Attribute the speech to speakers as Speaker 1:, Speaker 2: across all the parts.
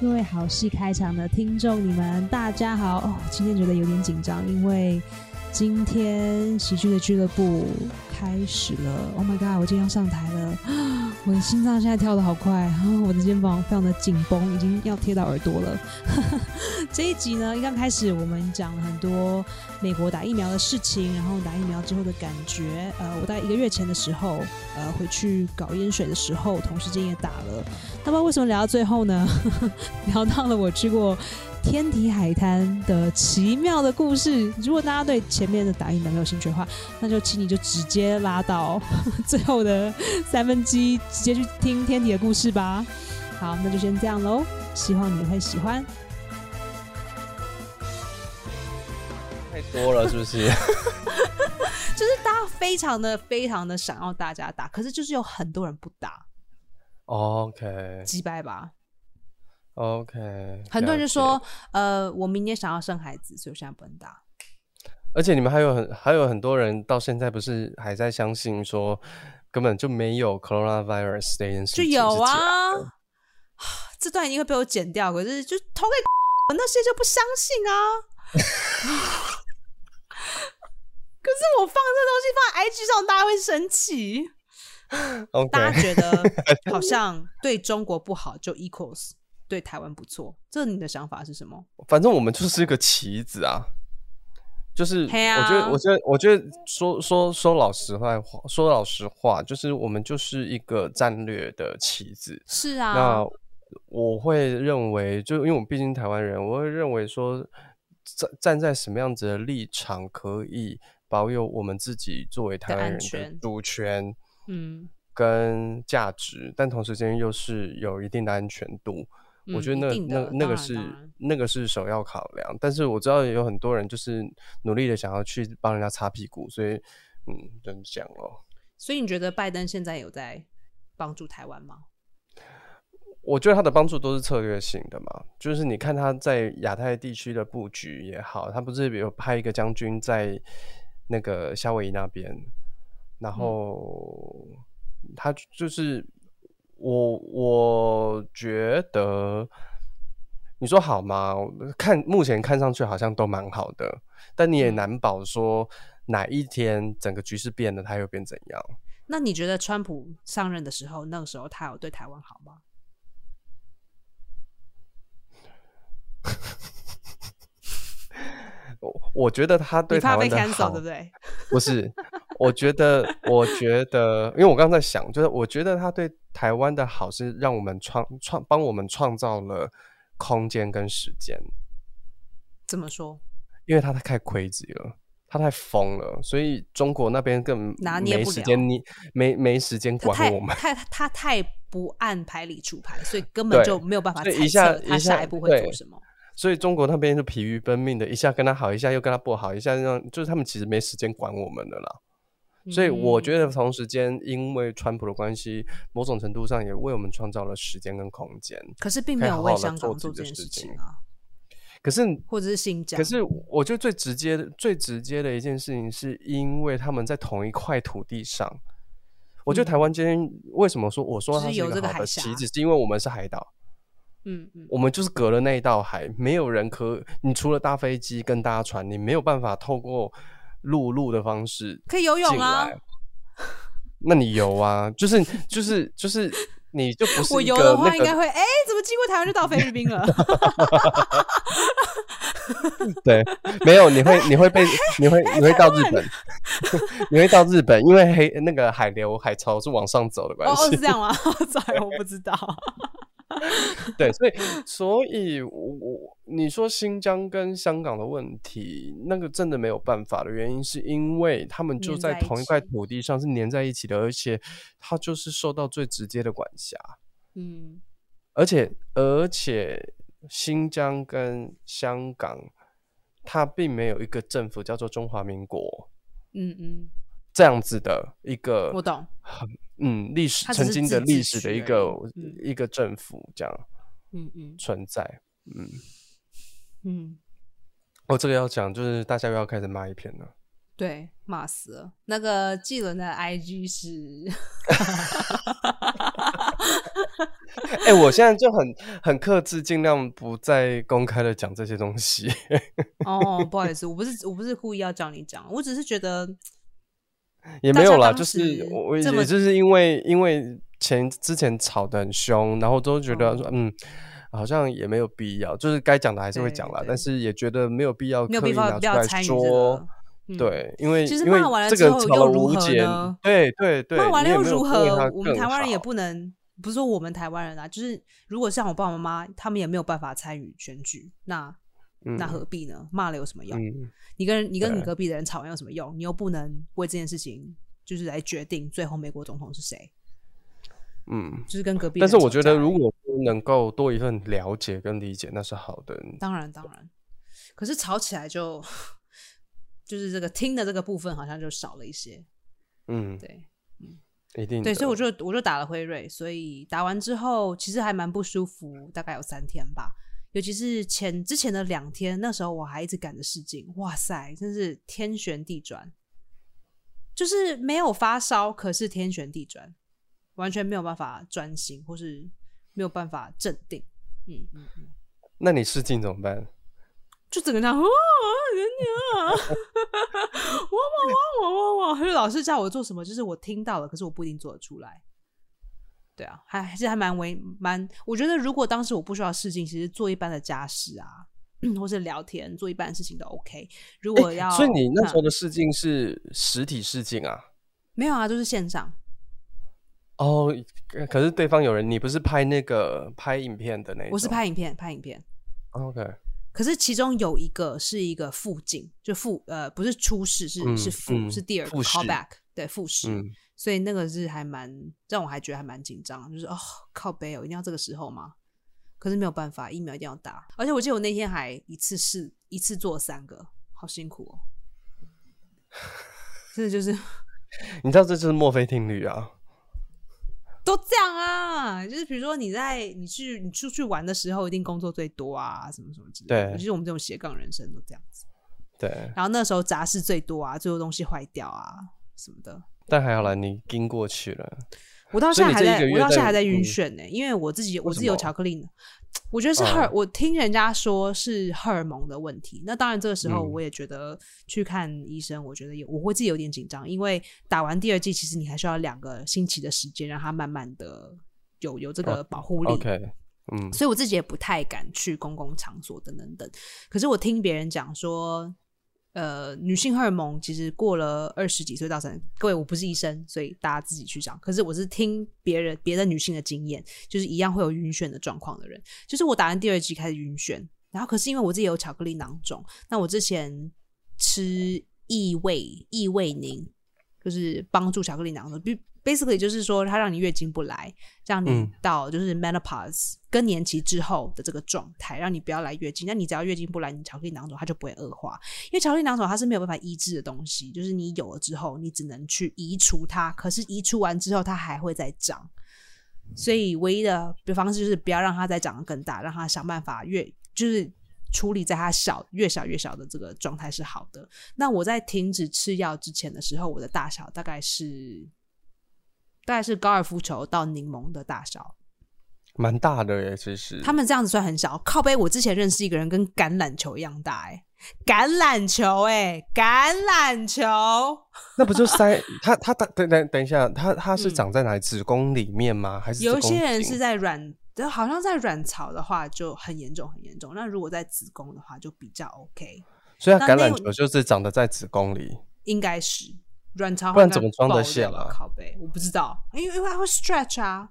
Speaker 1: 各位好戏开场的听众，你们大家好。哦，今天觉得有点紧张，因为今天喜剧的俱乐部开始了。Oh my god，我今天要上台了，我的心脏现在跳的好快，我的肩膀非常的紧绷，已经要贴到耳朵了。这一集呢，一刚开始我们讲了很多美国打疫苗的事情，然后打疫苗之后的感觉。呃，我大概一个月前的时候，呃，回去搞烟水的时候，同时间也打了。那么为什么聊到最后呢？聊到了我去过天体海滩的奇妙的故事。如果大家对前面的打印版没有兴趣的话，那就请你就直接拉到最后的三分之一，直接去听天体的故事吧。好，那就先这样喽。希望你会喜欢。
Speaker 2: 太多了，是不是？
Speaker 1: 就是大家非常的、非常的想要大家打，可是就是有很多人不打。
Speaker 2: OK
Speaker 1: 击败吧。
Speaker 2: OK，
Speaker 1: 很多人就说，，呃，我明年想要生孩子，所以我现在不能打。
Speaker 2: 而且你们还有很还有很多人到现在不是还在相信说根本就没有 coronavirus 这件事情，
Speaker 1: 就有啊，这段一定会被我剪掉，可是就投给那些就不相信啊。可是我放这东西放在 IG 上，大家会生气。大家觉得 好像对中国不好，就 equals 对台湾不错。这你的想法是什么？
Speaker 2: 反正我们就是一个棋子啊。就是，我觉得，我觉得，我觉得说说说老实话，说老实话，就是我们就是一个战略的棋子。
Speaker 1: 是啊，
Speaker 2: 那我会认为，就因为我们毕竟台湾人，我会认为说，站站在什么样子的立场可以保有我们自己作为台湾人的主权
Speaker 1: 嗯，
Speaker 2: 跟价值，但同时间又是有一定的安全度。我
Speaker 1: 嗯
Speaker 2: 觉得那那那个是那个是首要考量，但是我知道有很多人就是努力的想要去帮人家擦屁股，所以嗯，就这样咯。
Speaker 1: 所以你觉得拜登现在有在帮助台湾吗？
Speaker 2: 我觉得他的帮助都是策略性的嘛，就是你看他在亚太地区的布局也好，他不是有派一个将军在那个夏威夷那边，然后他就是我我觉得你说好吗？看目前看上去好像都蛮好的，但你也
Speaker 1: 嗯
Speaker 2: 难保说哪一天整个局势变了，他又变怎样。
Speaker 1: 那你觉得川普上任的时候，那个时候他有对台湾好吗？
Speaker 2: 我我觉得他对台湾的好
Speaker 1: 对不对？
Speaker 2: 不是，我觉得，我觉得，因为我刚刚在想，就是我觉得他对台湾的好是让我们创创帮我们创造了空间跟时间，
Speaker 1: 怎么说？
Speaker 2: 因为他太 crazy 了，他太疯了，所以中国那边更没
Speaker 1: 拿捏不了
Speaker 2: 时间你没没时间管我们。
Speaker 1: 太他太不按牌理出牌，所以 根本就没有办法
Speaker 2: 一下
Speaker 1: 测他
Speaker 2: 一下
Speaker 1: 下一步会做什么。
Speaker 2: 所以中国那边就疲于奔命的，一下跟他好，一下又跟他不好，一下让就是他们其实没时间管我们的啦。所以我觉得
Speaker 1: 嗯
Speaker 2: 同时间，因为川普的关系，某种程度上也为我们创造了时间跟空间。
Speaker 1: 可是并没有为香港做这件事情
Speaker 2: 情
Speaker 1: 啊，
Speaker 2: 可是，
Speaker 1: 或者是新疆。
Speaker 2: 可是我觉得最直接的、最直接的一件事情，是因为他们在同一块土地上。我觉得台湾今天为什么说我说它
Speaker 1: 是有
Speaker 2: 一个好的棋子，是因为我们是海岛，
Speaker 1: 嗯嗯，
Speaker 2: 我们就是隔了那一道海，没有人可你除了搭飞机跟搭船，你没有办法透过陆路的方式
Speaker 1: 可以游泳
Speaker 2: 进
Speaker 1: 啊。
Speaker 2: 那你游啊，就是就是就是，你就不是
Speaker 1: 我游的话应该会，哎、怎么经过台湾就到菲律宾了？
Speaker 2: 对，没有，你会 你会被你会你会到日本，你会到日本，因为黑那个海流海潮是往上走的关
Speaker 1: 系哦，
Speaker 2: 系
Speaker 1: 是。这样吗？sorry，我不知道。
Speaker 2: 对，所以所以我我你说新疆跟香港的问题，那个真的没有办法的原因，是因为他们就
Speaker 1: 在
Speaker 2: 同一块土地上是粘在一起的，而且它就是受到最直接的管辖。
Speaker 1: 嗯，
Speaker 2: 而且而且新疆跟香港，它并没有一个政府叫做中华民国
Speaker 1: 嗯嗯，
Speaker 2: 这样子的一个
Speaker 1: 我懂。
Speaker 2: 嗯历史曾经的历史的一个
Speaker 1: 嗯
Speaker 2: 一个政府这样
Speaker 1: 嗯嗯
Speaker 2: 存在。嗯，
Speaker 1: 嗯，
Speaker 2: 哦，这个要讲就是大家又要开始骂一篇了。
Speaker 1: 对，骂死了。那个纪伦的 IG 是
Speaker 2: 哎、我现在就很很克制，尽量不再公开的讲这些东西。
Speaker 1: 哦，不好意思，我不是我不是故意要叫你讲，我只是觉得
Speaker 2: 也没有啦，就是我也就是因为因为前之前吵得很凶，然后都觉得说、
Speaker 1: 哦
Speaker 2: 嗯，好像也没有必要，就是该讲的还是会讲啦，
Speaker 1: 对
Speaker 2: 但是也觉得没有必要刻意拿出来说。
Speaker 1: 嗯，
Speaker 2: 对，因为
Speaker 1: 其实
Speaker 2: 因为
Speaker 1: 骂完了
Speaker 2: 这个
Speaker 1: 之后又如何
Speaker 2: 解
Speaker 1: 呢，
Speaker 2: 对对对，
Speaker 1: 骂完了又如何我们台湾人也不能，不是说我们台湾人啊，就是如果像我爸爸妈妈，他们也没有办法参与选举，那那
Speaker 2: 嗯
Speaker 1: 何必呢？骂了有什么用？
Speaker 2: 嗯，
Speaker 1: 你跟你跟你隔壁的人吵完有什么用？你又不能为这件事情就是来决定最后美国总统是谁，
Speaker 2: 嗯，
Speaker 1: 就是跟隔壁
Speaker 2: 但是我。觉得如果能够多一份了解跟理解，那是好的。
Speaker 1: 当然当然，可是吵起来就就是这个听的这个部分好像就少了一些，
Speaker 2: 嗯，
Speaker 1: 对。
Speaker 2: 嗯一定
Speaker 1: 对，所以我就我就打了辉瑞，所以打完之后其实还蛮不舒服，大概有三天吧。尤其是前之前的两天，那时候我还一直赶着试镜，哇塞，真是天旋地转，就是没有发烧，可是天旋地转，完全没有办法专心，或是没有办法镇定。嗯嗯嗯，
Speaker 2: 那你试镜怎么办？
Speaker 1: 就整个这样，哇，人家，哇哇哇哇哇哇，就是老师叫我做什么，就是我听到了，可是我不一定做得出来。对啊，还还是还蛮为蛮，我觉得如果当时我不需要试镜，其实做一般的家事啊，或是聊天，做一般的事情都 OK。如果要，
Speaker 2: 所以你那时候
Speaker 1: 嗯
Speaker 2: 的试镜是实体试镜啊？
Speaker 1: 没有啊，就是线上。
Speaker 2: 哦，可可是对方有人，你不是拍那个拍影片的那？
Speaker 1: 我是拍影片，拍影片。
Speaker 2: 哦 OK，
Speaker 1: 可是其中有一个是一个副镜，就副呃不是初试，是、
Speaker 2: 嗯
Speaker 1: 是副、
Speaker 2: 嗯
Speaker 1: 是第二个 callback，对复试。
Speaker 2: 嗯，
Speaker 1: 所以那个是还蛮让我还觉得还蛮紧张，就是哦靠背哦，一定要这个时候吗？可是没有办法，疫苗一定要打。而且我记得我那天还一次试一次做三个，好辛苦哦。真的就是
Speaker 2: 你知道这就是墨菲定律啊。
Speaker 1: 都这样啊，就是比如说你在你去你出去玩的时候，一定工作最多啊，什么什么之类的。
Speaker 2: 对
Speaker 1: 尤其是我们这种斜杠人生都这样子。
Speaker 2: 对，
Speaker 1: 然后那时候杂事最多啊，最多东西坏掉啊什么的。
Speaker 2: 但还好啦，你经过去了。
Speaker 1: 我到现在还在，我到现在
Speaker 2: 在
Speaker 1: 还在晕
Speaker 2: 嗯
Speaker 1: 眩呢、因为我自己我自己有巧克力呢。我觉得是荷我听人家说是荷尔蒙的问题。那当然，这个时候
Speaker 2: 嗯
Speaker 1: 我也觉得去看医生，我觉得有我会自己有点紧张，因为打完第二剂，其实你还需要两个星期的时间，让它慢慢的有有这个保护力。
Speaker 2: 嗯，
Speaker 1: 所以我自己也不太敢去公共场所等等等。可是我听别人讲说，呃，女性荷尔蒙其实过了二十几岁到三，各位我不是医生，所以大家自己去讲。可是我是听别人别的女性的经验，就是一样会有晕眩的状况的人，就是我打完第二剂开始晕眩，然后可是因为我自己有巧克力囊肿，那我之前吃异味异味宁，就是帮助巧克力囊肿。Basically 就是说，它让你月经不来，让你
Speaker 2: 嗯
Speaker 1: 到就是 menopause 更年期之后的这个状态，让你不要来月经。那你只要月经不来，你巧克力囊肿它就不会恶化，因为巧克力囊肿它是没有办法医治的东西，就是你有了之后，你只能去移除它，可是移除完之后，它还会再长。所以唯一的方式就是不要让它再长得更大，让它想办法越就是处理在它小越小越小的这个状态是好的。那我在停止吃药之前的时候，我的大小大概是大概是高尔夫球到柠檬的大小。
Speaker 2: 蛮大的耶，其实。
Speaker 1: 他们这样子算很小。靠背，我之前认识一个人跟橄榄球一样大、哎，橄榄球、哎，橄榄球。
Speaker 2: 那不就塞 它它等等等等一下，它它是
Speaker 1: 嗯
Speaker 2: 长在哪里？子宫里面吗？还是
Speaker 1: 有些人是在卵，好像在卵巢的话就很严重，很严重。那如果在子宫的话就比较 OK，
Speaker 2: 所以它橄榄球就是长得在子宫里。
Speaker 1: 应该是卵巢
Speaker 2: 不然怎么装得下啊
Speaker 1: 靠背，我不知道，因为因为它会 stretch 啊，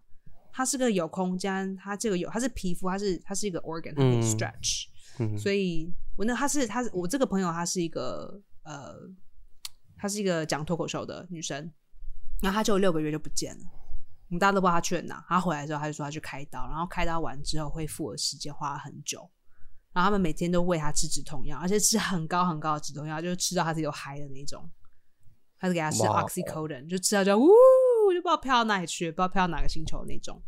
Speaker 1: 它是个有空间，它这个有它是皮肤，它是它是一个 organ，它可以
Speaker 2: 嗯
Speaker 1: stretch，、
Speaker 2: 嗯，
Speaker 1: 所以我那他是他是我这个朋友，她是一个呃，她是一个讲脱口秀的女生，然后她就六个月就不见了，我们大家都不知道她去了哪。她回来之后，她就说她去开刀，然后开刀完之后恢复的时间花了很久，然后他们每天都喂她吃止痛药，而且吃很高很高的止痛药，就是吃到她自己有嗨的那种。她是给她吃 oxycodone，就吃到就呜，我就不知道飘到哪里去，不知道飘到哪个星球那种。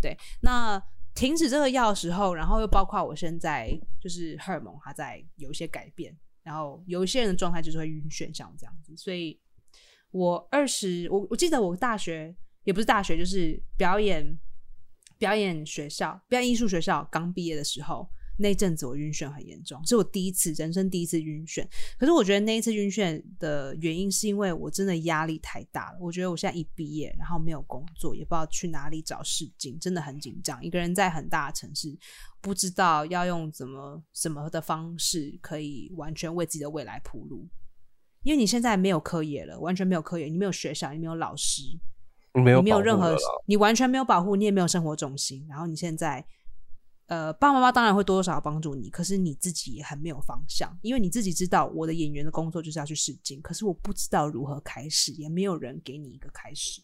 Speaker 1: 对，那停止这个药的时候，然后又包括我现在就是荷尔蒙它在有一些改变，然后有一些人的状态就是会晕眩，像我这样子。所以我二十，我我记得我大学也不是大学，就是表演表演学校、表演艺术学校刚毕业的时候，那阵子我晕眩很严重，是我第一次人生第一次晕眩。可是我觉得那一次晕眩的原因是因为我真的压力太大了。我觉得我现在一毕业，然后没有工作，也不知道去哪里找试镜，真的很紧张。一个人在很大的城市，不知道要用怎么什么的方式可以完全为自己的未来铺路。因为你现在没有课业了，完全没有课业，你没有学校，你没有老师，
Speaker 2: 没有
Speaker 1: 你没有任何你完全没有保护，你也没有生活重心。然后你现在，呃，爸爸妈妈当然会多多少少帮助你，可是你自己也很没有方向，因为你自己知道我的演员的工作就是要去试镜，可是我不知道如何开始，也没有人给你一个开始。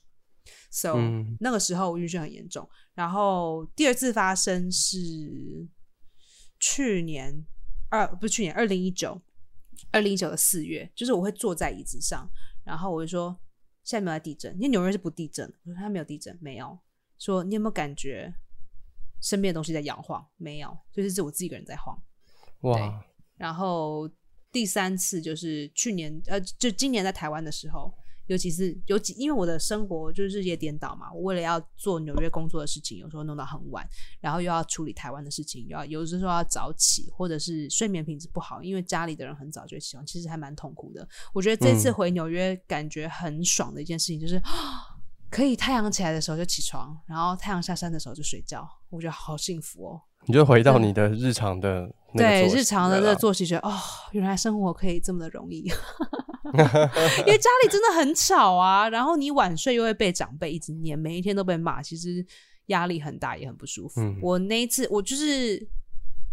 Speaker 1: So、
Speaker 2: 嗯
Speaker 1: 那个时候我晕眩很严重，然后第二次发生是去年二不是去年二零一九，二零一九的四月，就是我会坐在椅子上，然后我就说现在有没有在地震？因为纽约是不地震的，我说它没有地震，没有。说你有没有感觉身边的东西在摇晃？没有，就是只有我自己一个人在晃。
Speaker 2: 哇，
Speaker 1: 然后第三次就是去年，呃，就今年在台湾的时候，尤其是有几，因为我的生活就是日夜颠倒嘛，我为了要做纽约工作的事情，有时候弄到很晚，然后又要处理台湾的事情，又要有的时候要早起，或者是睡眠品质不好，因为家里的人很早就起床，其实还蛮痛苦的。我觉得这次
Speaker 2: 嗯
Speaker 1: 回纽约感觉很爽的一件事情就是。可以太阳起来的时候就起床，然后太阳下山的时候就睡觉，我觉得好幸福哦。
Speaker 2: 你就回到你的日常的那个
Speaker 1: 对日常的这个作息，觉得哦，原来生活可以这么的容易，因为家里真的很吵啊，然后你晚睡又会被长辈一直念，每一天都被骂，其实压力很大，也很不舒服。
Speaker 2: 嗯
Speaker 1: 我那一次，我就是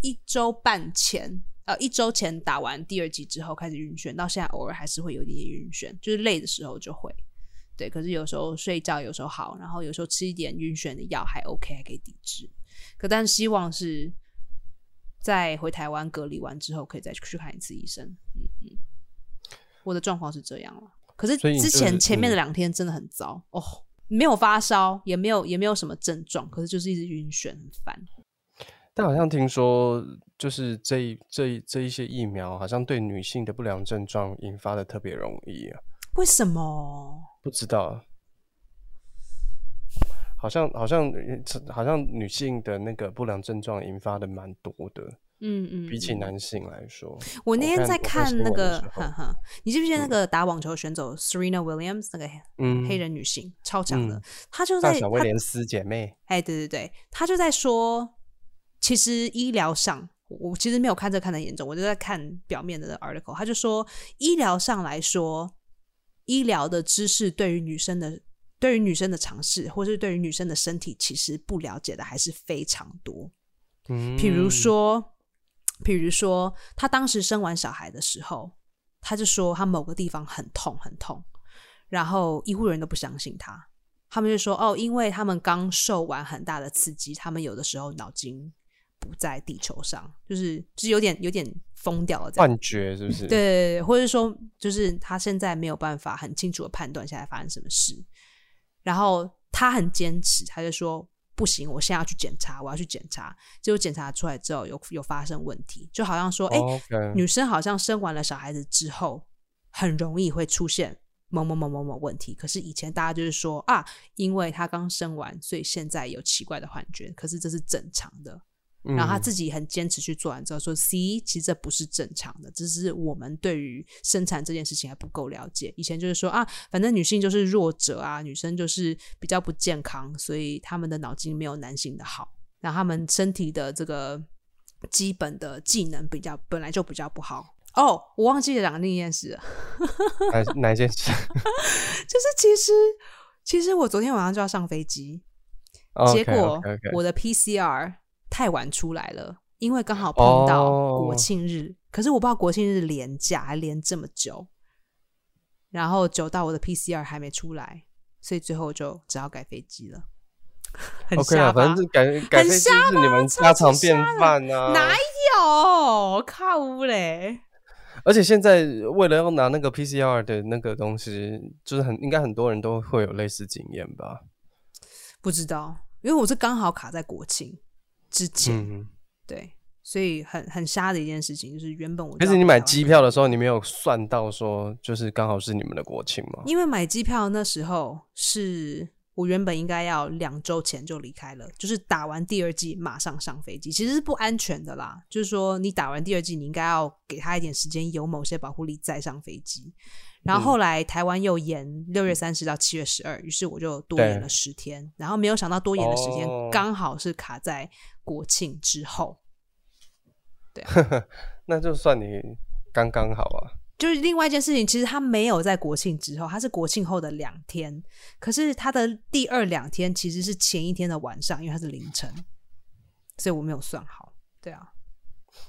Speaker 1: 一周半前。呃，一周前打完第二集之后开始晕眩，到现在偶尔还是会有一点点晕眩，就是累的时候就会。对，可是有时候睡觉有时候好，然后有时候吃一点晕眩的药还 OK，还可以抵制。可但希望是在回台湾隔离完之后，可以再去看一次医生。嗯嗯，我的状况是这样了。可是之前前面的
Speaker 2: 嗯
Speaker 1: 两天真的很糟、哦，没有发烧，也没有也没有什么症状，可是就是一直晕眩，很烦。
Speaker 2: 但好像听说，就是这一这一这一些疫苗，好像对女性的不良症状引发的特别容易啊。
Speaker 1: 为什么？
Speaker 2: 不知道，好像好像好像女性的那个不良症状引发的蛮多的，
Speaker 1: 嗯嗯，嗯。
Speaker 2: 比起男性来说。
Speaker 1: 我那天在
Speaker 2: 看
Speaker 1: 那个哈哈，你记不记得那个打网球选手 Serena Williams 那个
Speaker 2: 嗯，
Speaker 1: 黑人女性超强的
Speaker 2: 嗯，
Speaker 1: 她就在
Speaker 2: 威廉斯姐妹，
Speaker 1: 哎，对对对，她就在说，其实医疗上，我我其实没有看这看的严重，我就在看表面的 article。她就说，医疗上来说，医疗的知识对于女生的，对于女生的尝试，或是对于女生的身体，其实不了解的还是非常多。
Speaker 2: 嗯，
Speaker 1: 比如说，比如说，她当时生完小孩的时候，她就说她某个地方很痛很痛，然后医护人员都不相信她，他们就说哦，因为他们刚受完很大的刺激，他们有的时候脑筋不在地球上，就是就是有点有点疯掉了这样。
Speaker 2: 幻觉是不是？
Speaker 1: 对，或者说就是他现在没有办法很清楚的判断现在发生什么事，然后他很坚持，他就说不行，我现在要去检查，我要去检查。结果检查出来之后有有发生问题，就好像说，哎、女生好像生完了小孩子之后，很容易会出现某某某某某问题。可是以前大家就是说啊，因为她刚生完，所以现在有奇怪的幻觉，可是这是正常的。然后他
Speaker 2: 嗯
Speaker 1: 自己很坚持去做完之后说：“C，其实这不是正常的，只是我们对于生产这件事情还不够了解。以前就是说啊，反正女性就是弱者啊，女生就是比较不健康，所以他们的脑筋没有男性的好，然后他们身体的这个基本的技能比较本来就比较不好。哦，我忘记讲另一件事了，
Speaker 2: 哪哪一件事？
Speaker 1: 就是其实其实我昨天晚上就要上飞机，结果我的 PCR 太晚出来了，因为刚好碰到
Speaker 2: 哦
Speaker 1: 国庆日，可是我不知道国庆日连假还连这么久，然后久到我的 PCR 还没出来，所以最后就只好改飞机了。很瞎吧？
Speaker 2: 反正是改改飞机是你们家常便饭啊。
Speaker 1: 哪有靠嘞？
Speaker 2: 而且现在为了要拿那个 PCR 的那个东西，就是很应该很多人都会有类似经验吧？
Speaker 1: 不知道，因为我是刚好卡在国庆之前，
Speaker 2: 嗯，
Speaker 1: 对，所以很很瞎的一件事情，就是原本我就
Speaker 2: 可是你买机票的时候，你没有算到说就是刚好是你们的国庆吗？
Speaker 1: 因为买机票那时候是我原本应该要两周前就离开了，就是打完第二季马上上飞机，其实是不安全的啦。就是说，你打完第二季，你应该要给他一点时间，有某些保护力再上飞机。然后后来台湾又延六月三十到七月十二，于是我就多延了十天。然后没有想到多延的时间刚好是卡在国庆之后。对啊，
Speaker 2: 那就算你刚刚好啊。
Speaker 1: 就是另外一件事情，其实他没有在国庆之后，他是国庆后的两天。可是他的第二两天其实是前一天的晚上，因为他是凌晨，所以我没有算好。对啊。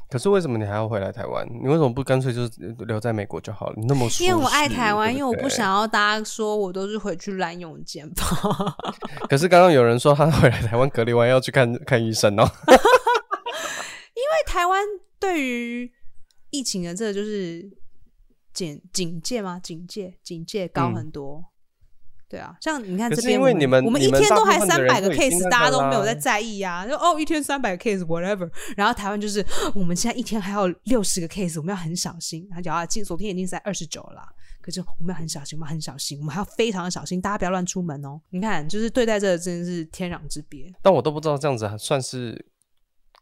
Speaker 2: 可是为什么你还要回来台湾？你为什么不干脆就留在美国就好了？你那么
Speaker 1: 因为我爱台湾，因为我不想要大家说我都是回去滥用健保。
Speaker 2: 可是刚刚有人说他回来台湾隔离完要去看 看医生哦。
Speaker 1: 因为台湾对于疫情的这个就是警警戒吗？警戒警戒高很多。对啊，像你看这边，
Speaker 2: 因你们
Speaker 1: 我们一天都还三百
Speaker 2: 个
Speaker 1: case，大家都没有在在意呀。就哦，一天三百个 case whatever。然后台湾就是我们现在一天还有六十个 case，我们要很小心。他讲啊，今昨天已经在二十九了，可是我们要很小心，我们很小心，我们还要非常的小心，大家不要乱出门哦。你看，就是对待这个真的是天壤之别。
Speaker 2: 但我都不知道这样子算是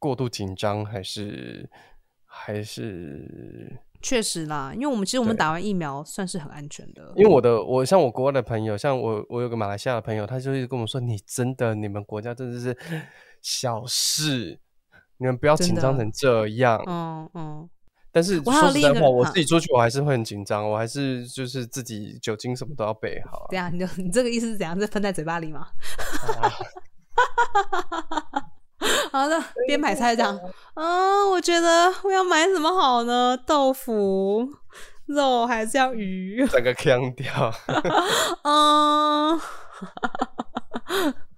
Speaker 2: 过度紧张还是还是。
Speaker 1: 确实啦，因为我们其实我们打完疫苗算是很安全的。
Speaker 2: 因为我的我像我国外的朋友，像我我有个马来西亚的朋友，他就一直跟我说：“你真的你们国家真的是小事，你们不要紧张成这样。”嗯嗯。但是说实在话，我自己出去我还是会很紧张，我还是就是自己酒精什么都要备好。
Speaker 1: 对啊，你就你这个意思是怎样？是喷在嘴巴里吗？好的，边买菜这样。嗯，我觉得我要买什么好呢？豆腐、肉还是要鱼？
Speaker 2: 整个腔调。
Speaker 1: 嗯，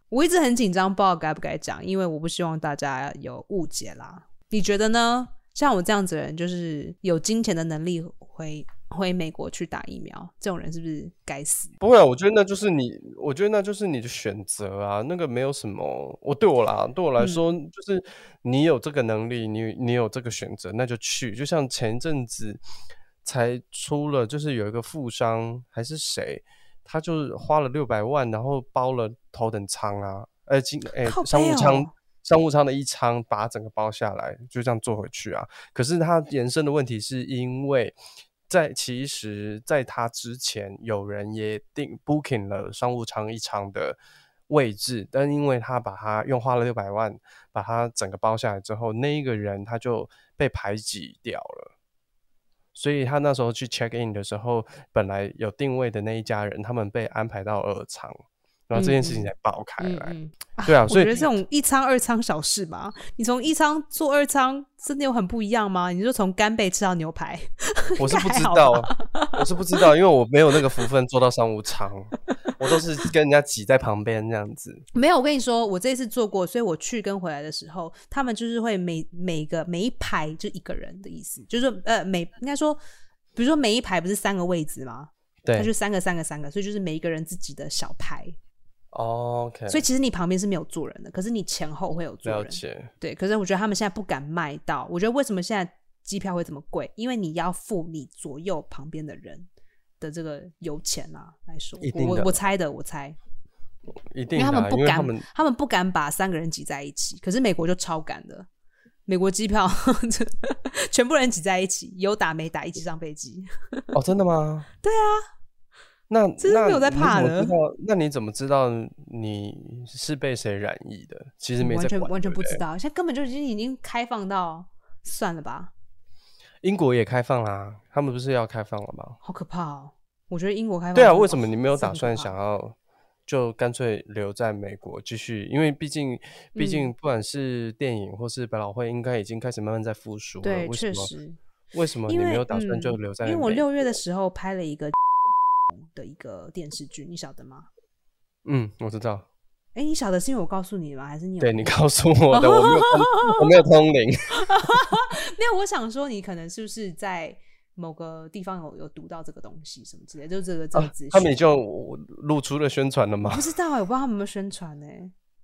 Speaker 1: 我一直很紧张，不知道该不该讲，因为我不希望大家有误解啦。你觉得呢？像我这样子的人，就是有金钱的能力会。回美国去打疫苗，这种人是不是该死？
Speaker 2: 不会啊，我觉得那就是你，我觉得那就是你的选择啊。那个没有什么，我对我啦，对我来说，就是你有这个能力，你你有这个选择，那就去。就像前一阵子才出了，就是有一个富商还是谁，他就是花了六百万，然后包了头等舱啊，呃，经哎商务舱商务舱的一舱，把整个包下来，就这样坐回去啊。可是他延伸的问题是因为。在其实，在他之前，有人也订 booking 了商务舱一舱的位置，但因为他把他用花了六百万把他整个包下来之后，那一个人他就被排挤掉了，所以他那时候去 check in 的时候，本来有定位的那一家人，他们被安排到二舱。然后这件事情才爆开来，对啊，所以
Speaker 1: 我觉得这种一仓二仓小事吧，你从一仓做二仓，真的有很不一样吗？你就从干贝吃到牛排，
Speaker 2: 我是不知道，我是不知道，因为我没有那个福分做到商务舱，我都是跟人家挤在旁边这样子。
Speaker 1: 没有，我跟你说，我这次做过，所以我去跟回来的时候，他们就是会每每个每一排就一个人的意思，就是说呃每应该说，比如说每一排不是三个位置吗？
Speaker 2: 对，
Speaker 1: 他就三个三个三个，所以就是每一个人自己的小排。
Speaker 2: OK，
Speaker 1: 所以其实你旁边是没有坐人的，可是你前后会有坐人。对，可是我觉得他们现在不敢卖到。我觉得为什么现在机票会这么贵？因为你要付你左右旁边的人的这个油钱啊来说。我我猜的，我猜。
Speaker 2: 一定，
Speaker 1: 因为他们不敢，
Speaker 2: 他
Speaker 1: 们不敢把三个人挤在一起。可是美国就超敢的，美国机票 全部人挤在一起，有打没打一起上飞机。
Speaker 2: 哦，真的吗？
Speaker 1: 对啊。
Speaker 2: 那
Speaker 1: 真的没有在怕的。
Speaker 2: 那你怎么知道你是被谁染疫的？其实没
Speaker 1: 完全完全不知道，现在根本就已经已经开放到算了吧。
Speaker 2: 英国也开放啦，他们不是要开放了吗？
Speaker 1: 好可怕哦！我觉得英国开放
Speaker 2: 对啊，为什么你没有打算想要就干脆留在美国继续？因为毕竟毕竟不管是电影或是百老汇，应该已经开始慢慢在复苏了。
Speaker 1: 对，确实。
Speaker 2: 为什么你没有打算就留在？
Speaker 1: 因为我六月的时候拍了一个。的一个电视剧，你晓得吗？
Speaker 2: 嗯，我知道。
Speaker 1: 哎，你晓得是因为我告诉你吗？还是你？
Speaker 2: 对你告诉我的，我没有，我没有通灵。
Speaker 1: 没有，我想说，你可能是不是在某个地方有有读到这个东西，什么之类，就这个这个资讯。
Speaker 2: 他们已经露出了宣传了吗？
Speaker 1: 不知道哎，我不知道他们有没有宣传呢。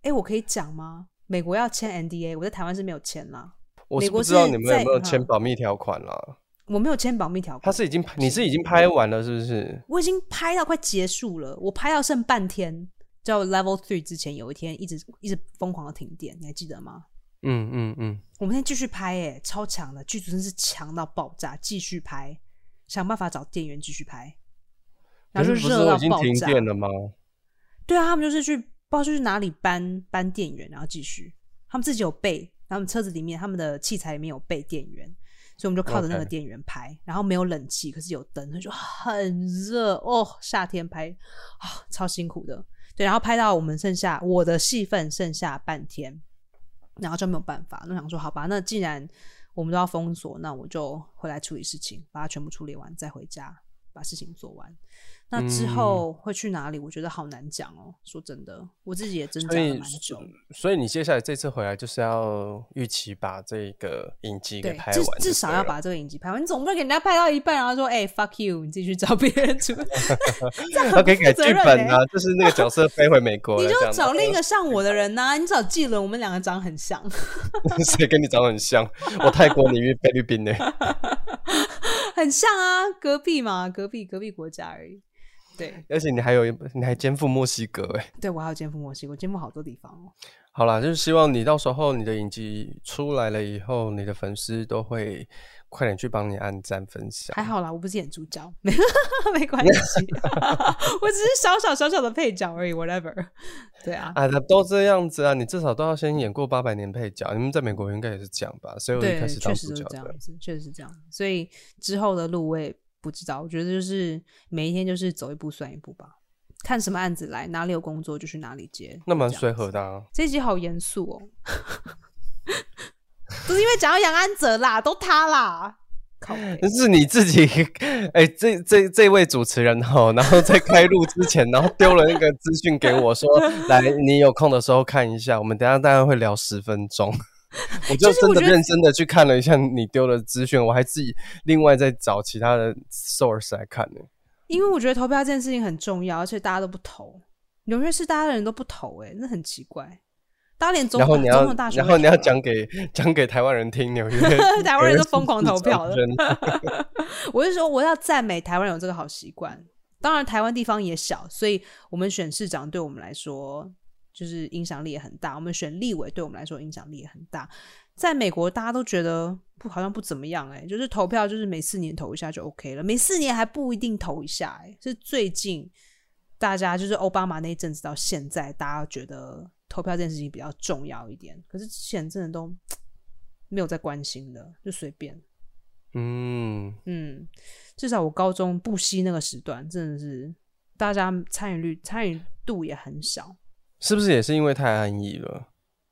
Speaker 1: 哎，我可以讲吗？美国要签 NDA，我在台湾是没有签啦。
Speaker 2: 我是不知道你们有没有签保密条款啦。
Speaker 1: 我没有签保密条款。
Speaker 2: 他是已经，你是已经拍完了是不是？
Speaker 1: 我已经拍到快结束了，我拍到剩半天，叫 Level Three 之前有一天一直一直疯狂的停电，你还记得吗？
Speaker 2: 嗯嗯嗯，
Speaker 1: 我们那天继续拍，哎，超强的剧组真是强到爆炸，继续拍，想办法找电源继续拍，然后就热到
Speaker 2: 都已经停
Speaker 1: 爆炸。
Speaker 2: 电了吗？
Speaker 1: 对啊，他们就是去不知道去哪里搬搬电源，然后继续。他们自己有备，然后他们车子里面他们的器材里面有备电源，所以我们就靠着那个电源拍。然后没有冷气，可是有灯，就很热哦。夏天拍啊、超辛苦的。对，然后拍到我们剩下我的戏份剩下半天，然后就没有办法。那想说好吧，那既然我们都要封锁，那我就回来处理事情，把它全部处理完再回家把事情做完。那之
Speaker 2: 嗯
Speaker 1: 后会去哪里？我觉得好难讲哦。说真的，我自己也挣扎了蛮久。
Speaker 2: 所以你接下来这次回来就是要预期把这个影集给拍完就对了，
Speaker 1: 至少要把这个影集拍完。你总不能给人家拍到一半，然后说：“哎、f u c k you，你自己去找别人出。”这样
Speaker 2: 要
Speaker 1: 很
Speaker 2: 可以改剧本啊，就是那个角色飞回美国，
Speaker 1: 你就找另一个像我的人呐、你找纪伦，我们两个长很像，
Speaker 2: 谁跟你长得很像？我泰国，你菲律宾呢？
Speaker 1: 很像啊，隔壁嘛，隔壁隔壁国家而已。对，
Speaker 2: 而且你还有一你还肩负墨西哥哎。
Speaker 1: 对我还有肩负墨西哥，我肩负好多地方哦。
Speaker 2: 好啦，就是希望你到时候你的影集出来了以后，你的粉丝都会快点去帮你按赞分享。
Speaker 1: 还好啦，我不是演主角，没 没关系，我只是小小小小的配角而已，whatever。对啊，
Speaker 2: 啊，都这样子啊，你至少都要先演过八百年配角。你们在美国应该也是这样吧？所以我一
Speaker 1: 对，
Speaker 2: 开始当
Speaker 1: 确实是
Speaker 2: 主角的，
Speaker 1: 这样子，确实是这样。所以之后的路我也不知道，我觉得就是每一天就是走一步算一步吧，看什么案子来，哪里有工作就去哪里接。
Speaker 2: 那蛮随和的啊。
Speaker 1: 这一集好严肃哦，不是因为讲到杨安泽啦，都他啦，
Speaker 2: 那是你自己，哎、这这这位主持人哈，然后在开录之前，然后丢了那个资讯给我说，来，你有空的时候看一下，我们等一下大概会聊十分钟。我就真的认真的去看了一下你丢的资讯，我还自己另外再找其他的 source 来看呢。
Speaker 1: 因为我觉得投票这件事情很重要，而且大家都不投，纽约市大家的人都不投、哎，那很奇怪。大家连总
Speaker 2: 然后你要
Speaker 1: 总统大，选
Speaker 2: 然后你要讲给讲给台湾人听，纽约
Speaker 1: 台湾人都疯狂投票了 我就说，我要赞美台湾人有这个好习惯。当然，台湾地方也小，所以我们选市长对我们来说就是影响力也很大。我们选立委对我们来说影响力也很大。在美国，大家都觉得不好像不怎么样、欸，就是投票就是每四年投一下就 OK 了，每四年还不一定投一下、欸，是最近大家就是奥巴马那一阵子到现在，大家觉得投票这件事情比较重要一点。可是之前真的都 没有在关心的，就随便。
Speaker 2: 嗯，
Speaker 1: 嗯，至少我高中不惜那个时段，真的是大家参与率参与度也很小。
Speaker 2: 是不是也是因为太安逸了，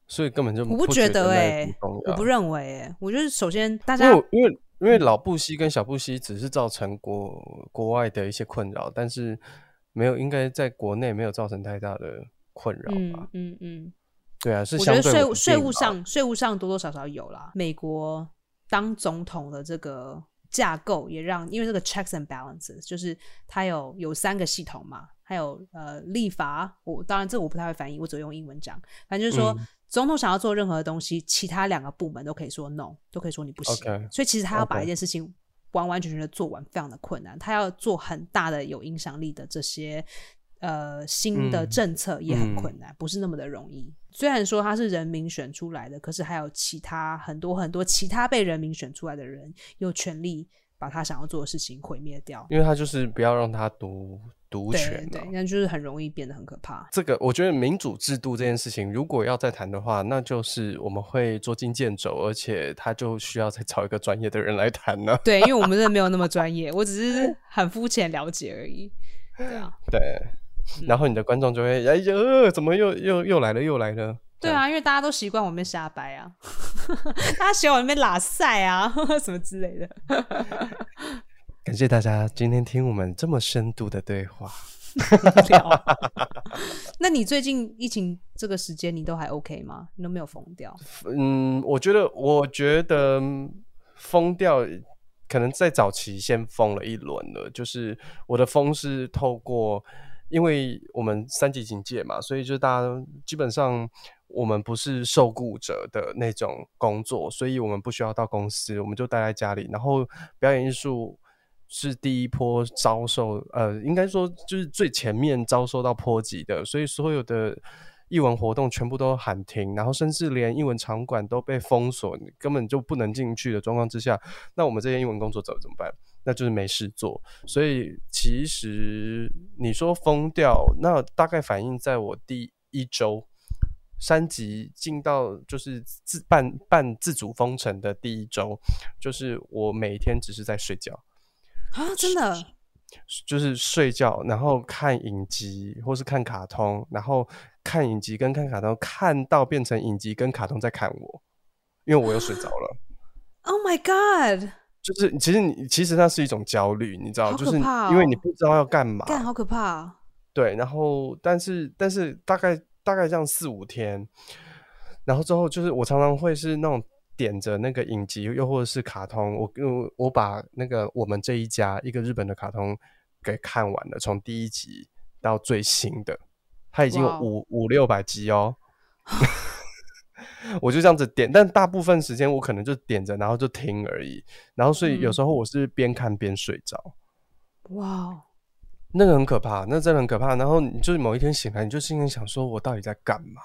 Speaker 2: 所以根本就
Speaker 1: 我不
Speaker 2: 觉
Speaker 1: 觉得
Speaker 2: 哎、
Speaker 1: 我不认为哎、我觉得首先大家
Speaker 2: 因
Speaker 1: 家
Speaker 2: 为因为因为老布希跟小布希只是造成国国外的一些困扰，但是没有应该在国内没有造成太大的困扰
Speaker 1: 嗯
Speaker 2: 吧？
Speaker 1: 嗯嗯，
Speaker 2: 对啊，是
Speaker 1: 我觉得税务税务上税务上多多少少有啦。美国当总统的这个架构也让，因为这个 checks and balances 就是它有有三个系统嘛，还有呃立法，我当然这我不太会翻译，我只会用英文讲。反正就是说，
Speaker 2: 嗯
Speaker 1: 总统想要做任何东西，其他两个部门都可以说 no，都可以说你不行。所以其实他要把一件事情完完全全的做完，非常的困难。他要做很大的有影响力的这些呃新的
Speaker 2: 嗯
Speaker 1: 政策也很
Speaker 2: 嗯
Speaker 1: 困难，不是那么的容易。虽然说他是人民选出来的，可是还有其他很多很多其他被人民选出来的人有权利把他想要做的事情毁灭掉。
Speaker 2: 因为他就是不要让他独独
Speaker 1: 对
Speaker 2: 权嘛
Speaker 1: 对，那就是很容易变得很可怕。
Speaker 2: 这个我觉得民主制度这件事情，如果要再谈的话，那就是我们会捉襟见肘，而且他就需要再找一个专业的人来谈呢。
Speaker 1: 对，因为我们真的没有那么 专业，我只是很肤浅了解而已。对啊，
Speaker 2: 对，然后你的观众就会哎呀，怎么又又又来了又来了？
Speaker 1: 对啊，因为大家都习惯我们瞎掰啊，大家喜欢我那边拉塞啊，什么之类的。
Speaker 2: 感谢大家今天听我们这么深度的对话。
Speaker 1: 那你最近疫情这个时间，你都还 OK 吗？你都没有疯掉？
Speaker 2: 嗯，我觉得，我觉得疯掉可能在早期先疯了一轮了，就是我的疯是透过，因为我们三级警戒嘛，所以就大家基本上我们不是受雇者的那种工作，所以我们不需要到公司，我们就待在家里，然后表演艺术。是第一波遭受，呃，应该说就是最前面遭受到波及的，所以所有的译文活动全部都喊停，然后甚至连译文场馆都被封锁，根本就不能进去的状况之下，那我们这些英文工作者怎么办？那就是没事做。所以其实你说封掉，那大概反映在我第一周。三级进到就是自办办自主封城的第一周，就是我每天只是在睡觉
Speaker 1: 啊，真的，
Speaker 2: 就是睡觉，然后看影集或是看卡通，然后看影集跟看卡通，看到变成影集跟卡通在看我，因为我又睡着了。
Speaker 1: Oh my god！
Speaker 2: 就是其实你其实那是一种焦虑，你知道，就是
Speaker 1: 因
Speaker 2: 为你不知道要干嘛，
Speaker 1: 干好可怕。
Speaker 2: 对，然后但是但是大概。大概这样四五天，然后之后就是我常常会是那种点着那个影集，又或者是卡通，我我我把那个我们这一家一个日本的卡通给看完了，从第一集到最新的，它已经有五五六百集哦。我就这样子点，但大部分时间我可能就点着，然后就听而已。然后所以有时候我是边看边睡着。哇。那个很可怕，那真的很可怕。然后你就是某一天醒来，你就心里想说：“我到底在干嘛？”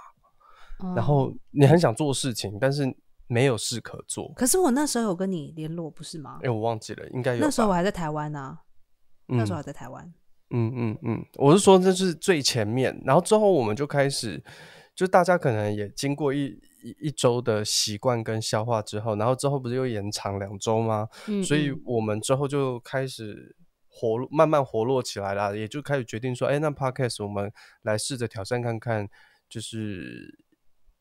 Speaker 2: 然后你很想做事情，但是没有事可做。
Speaker 1: 可是我那时候有跟你联络，不是吗？
Speaker 2: 哎，我忘记了，应该有。
Speaker 1: 那时候我还在台湾呢。那时候还在台湾。
Speaker 2: 嗯嗯嗯，我是说这是最前面，然后之后我们就开始，就大家可能也经过一一一周的习惯跟消化之后，然后之后不是又延长两周吗？嗯，所以我们之后就开始。活慢慢活络起来了，也就开始决定说，哎，那 podcast 我们来试着挑战看看，就是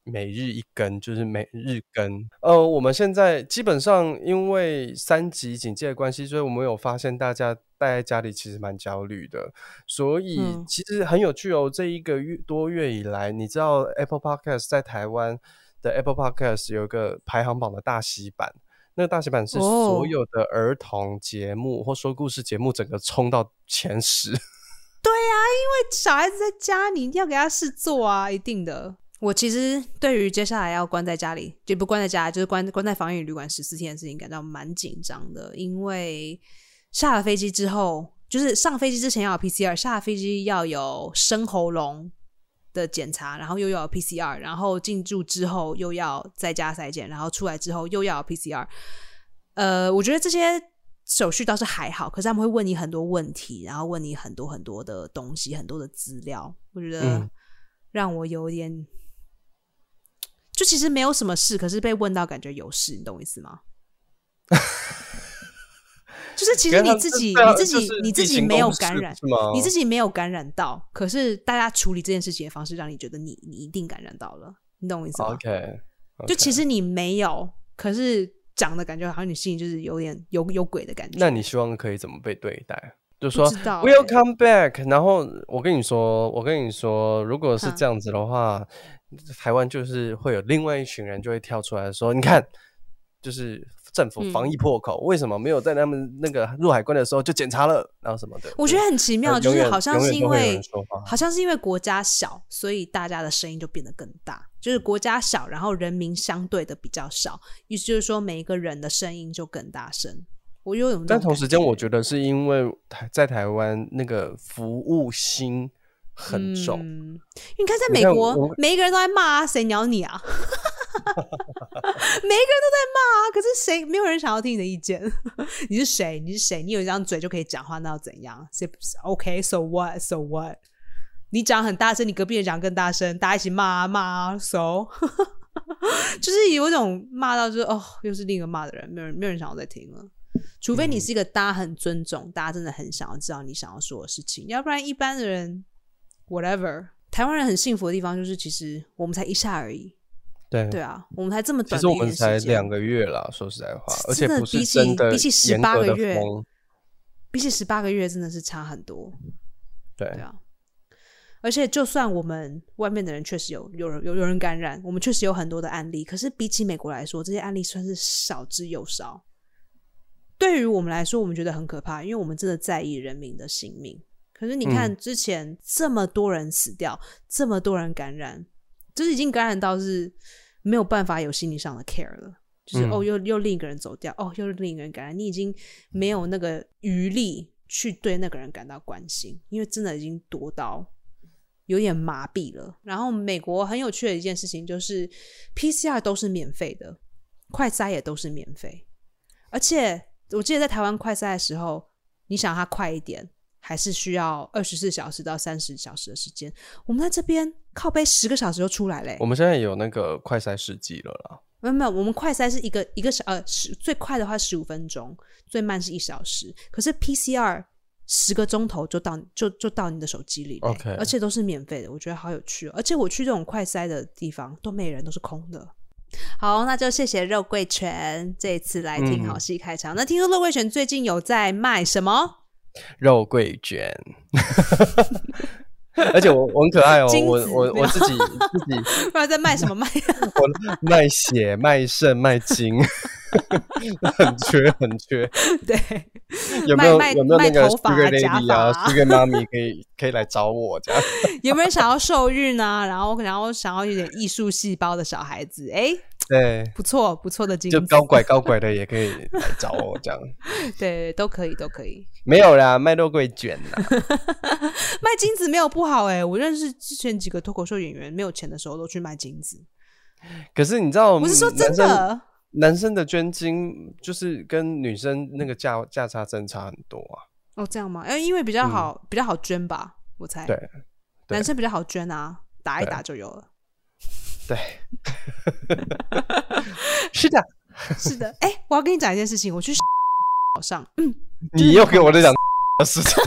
Speaker 2: 每日一更，就是每日更。呃，我们现在基本上因为三级警戒的关系，所以我们有发现大家待在家里其实蛮焦虑的，所以其实很有趣哦。这一个月多月以来，你知道 Apple Podcast 在台湾的 Apple Podcast 有一个排行榜的大洗版。那个大洗版是所有的儿童节目或说故事节目，整个冲到前十。
Speaker 1: 对呀，因为小孩子在家，你一定要给他事做啊，一定的。我其实对于接下来要关在家里，就不关在家，就是关关在防疫旅馆十四天的事情，感到蛮紧张的。因为下了飞机之后，就是上飞机之前要有 PCR，下了飞机要有生喉咙。的检查，然后又要 PCR，然后进驻之后又要再加筛检，然后出来之后又要 PCR。呃，我觉得这些手续倒是还好，可是他们会问你很多问题，然后问你很多很多的东西，很多的资料，我觉得让我有点，就其实没有什么事，可是被问到感觉有事，你懂我意思吗？就是其实你自己你自己你自己没有感染，你自己没有感染到，可是大家处理这件事情的方式让你觉得你你一定感染到了，你懂我意思吗
Speaker 2: ？OK，
Speaker 1: 就其实你没有，可是讲的感觉好像你心里就是有点有有鬼的感觉。
Speaker 2: 那你希望可以怎么被对待？就说 We'll come back。然后我跟你说，我跟你说，如果是这样子的话，台湾就是会有另外一群人就会跳出来说，你看，就是。政府防疫破口，为什么没有在他们那个入海关的时候就检查了，然后什么的？
Speaker 1: 我觉得很奇妙，就是好像是因为好像是因为国家小，所以大家的声音就变得更大。就是国家小，然后人民相对的比较少，意思就是说每一个人的声音就更大声。我有，
Speaker 2: 但同时间我觉得是因为台在台湾那个服务心很重。
Speaker 1: 你看，在美国，每一个人都在骂谁鸟你啊？每一个人都在骂，可是谁没有人想要听你的意见？你是谁？你是谁？你有一张嘴就可以讲话，那要怎样？OK，So what？So what？你讲很大声，你隔壁人讲更大声，大家一起骂啊骂啊，So 就是有一种骂到就是哦，又是另一个骂的人，没有人没有人想要再听了。除非你是一个大家很尊重，大家真的很想要知道你想要说的事情，要不然一般的人，whatever。台湾人很幸福的地方就是，其实我们才一下而已。
Speaker 2: 对
Speaker 1: 对啊，我们才这么短，
Speaker 2: 其实我们才两个月啦，说实在话，而且不是
Speaker 1: 比起比起十八个月，比起十八个月真的是差很多。
Speaker 2: 对
Speaker 1: 啊，而且就算我们外面的人确实有有人有有人感染，我们确实有很多的案例，可是比起美国来说，这些案例算是少之又少。对于我们来说，我们觉得很可怕，因为我们真的在意人民的性命。可是你看，之前这么多人死掉，这么多人感染，就是已经感染到是。没有办法有心理上的 care 了，就是、
Speaker 2: 嗯
Speaker 1: 哦，又又另一个人走掉，哦，又另一个人感染，你已经没有那个余力去对那个人感到关心，因为真的已经多到有点麻痹了。然后美国很有趣的一件事情就是 PCR 都是免费的，快筛也都是免费，而且我记得在台湾快筛的时候，你想它快一点，还是需要二十四小时到三十小时的时间。我们在这边靠背十个小时就出来嘞、
Speaker 2: 我们现在有那个快筛试剂了啦。
Speaker 1: 没有没有，我们快筛是一个一个小呃十最快的话十五分钟，最慢是一小时。可是 PCR 十个钟头就到就就到你的手机里嘞
Speaker 2: OK
Speaker 1: 而且都是免费的，我觉得好有趣、哦。而且我去这种快筛的地方都没人，都是空的。好，那就谢谢肉桂泉这一次来听
Speaker 2: 嗯
Speaker 1: 好戏开场。那听说肉桂泉最近有在卖什么？
Speaker 2: 肉桂卷，而且我我很可爱哦，我我我自己 自己
Speaker 1: 不知道在卖什么卖？
Speaker 2: 我卖血卖肾卖精，很缺很缺。
Speaker 1: 对，
Speaker 2: 有没有
Speaker 1: 卖
Speaker 2: 有没有那个
Speaker 1: 卖头发
Speaker 2: Sugar
Speaker 1: 假
Speaker 2: Lady 啊
Speaker 1: 发
Speaker 2: ，Sugar Mommy 可以可以来找我这样？
Speaker 1: 有没有人想要受孕啊？然后然后想要有点艺术细胞的小孩子？哎，
Speaker 2: 对，
Speaker 1: 不错不错的金子，
Speaker 2: 就高拐高拐的也可以来找我这样。
Speaker 1: 对，都可以都可以。
Speaker 2: 没有啦，卖肉桂卷啦。
Speaker 1: 卖金子没有不好哎、我认识之前几个脱口秀演员，没有钱的时候都去卖金子。
Speaker 2: 可是你知道，
Speaker 1: 我是说真的，
Speaker 2: 男生的捐精就是跟女生那个价价差真差很多啊。
Speaker 1: 哦，这样吗？哎，因为比较好，比较好捐吧，我猜。
Speaker 2: 对
Speaker 1: 男生比较好捐啊，打一打就有了。
Speaker 2: 对，是的，
Speaker 1: 是的，哎、我要跟你讲一件事情，我去早上，嗯，
Speaker 2: 你又给我在讲的事情，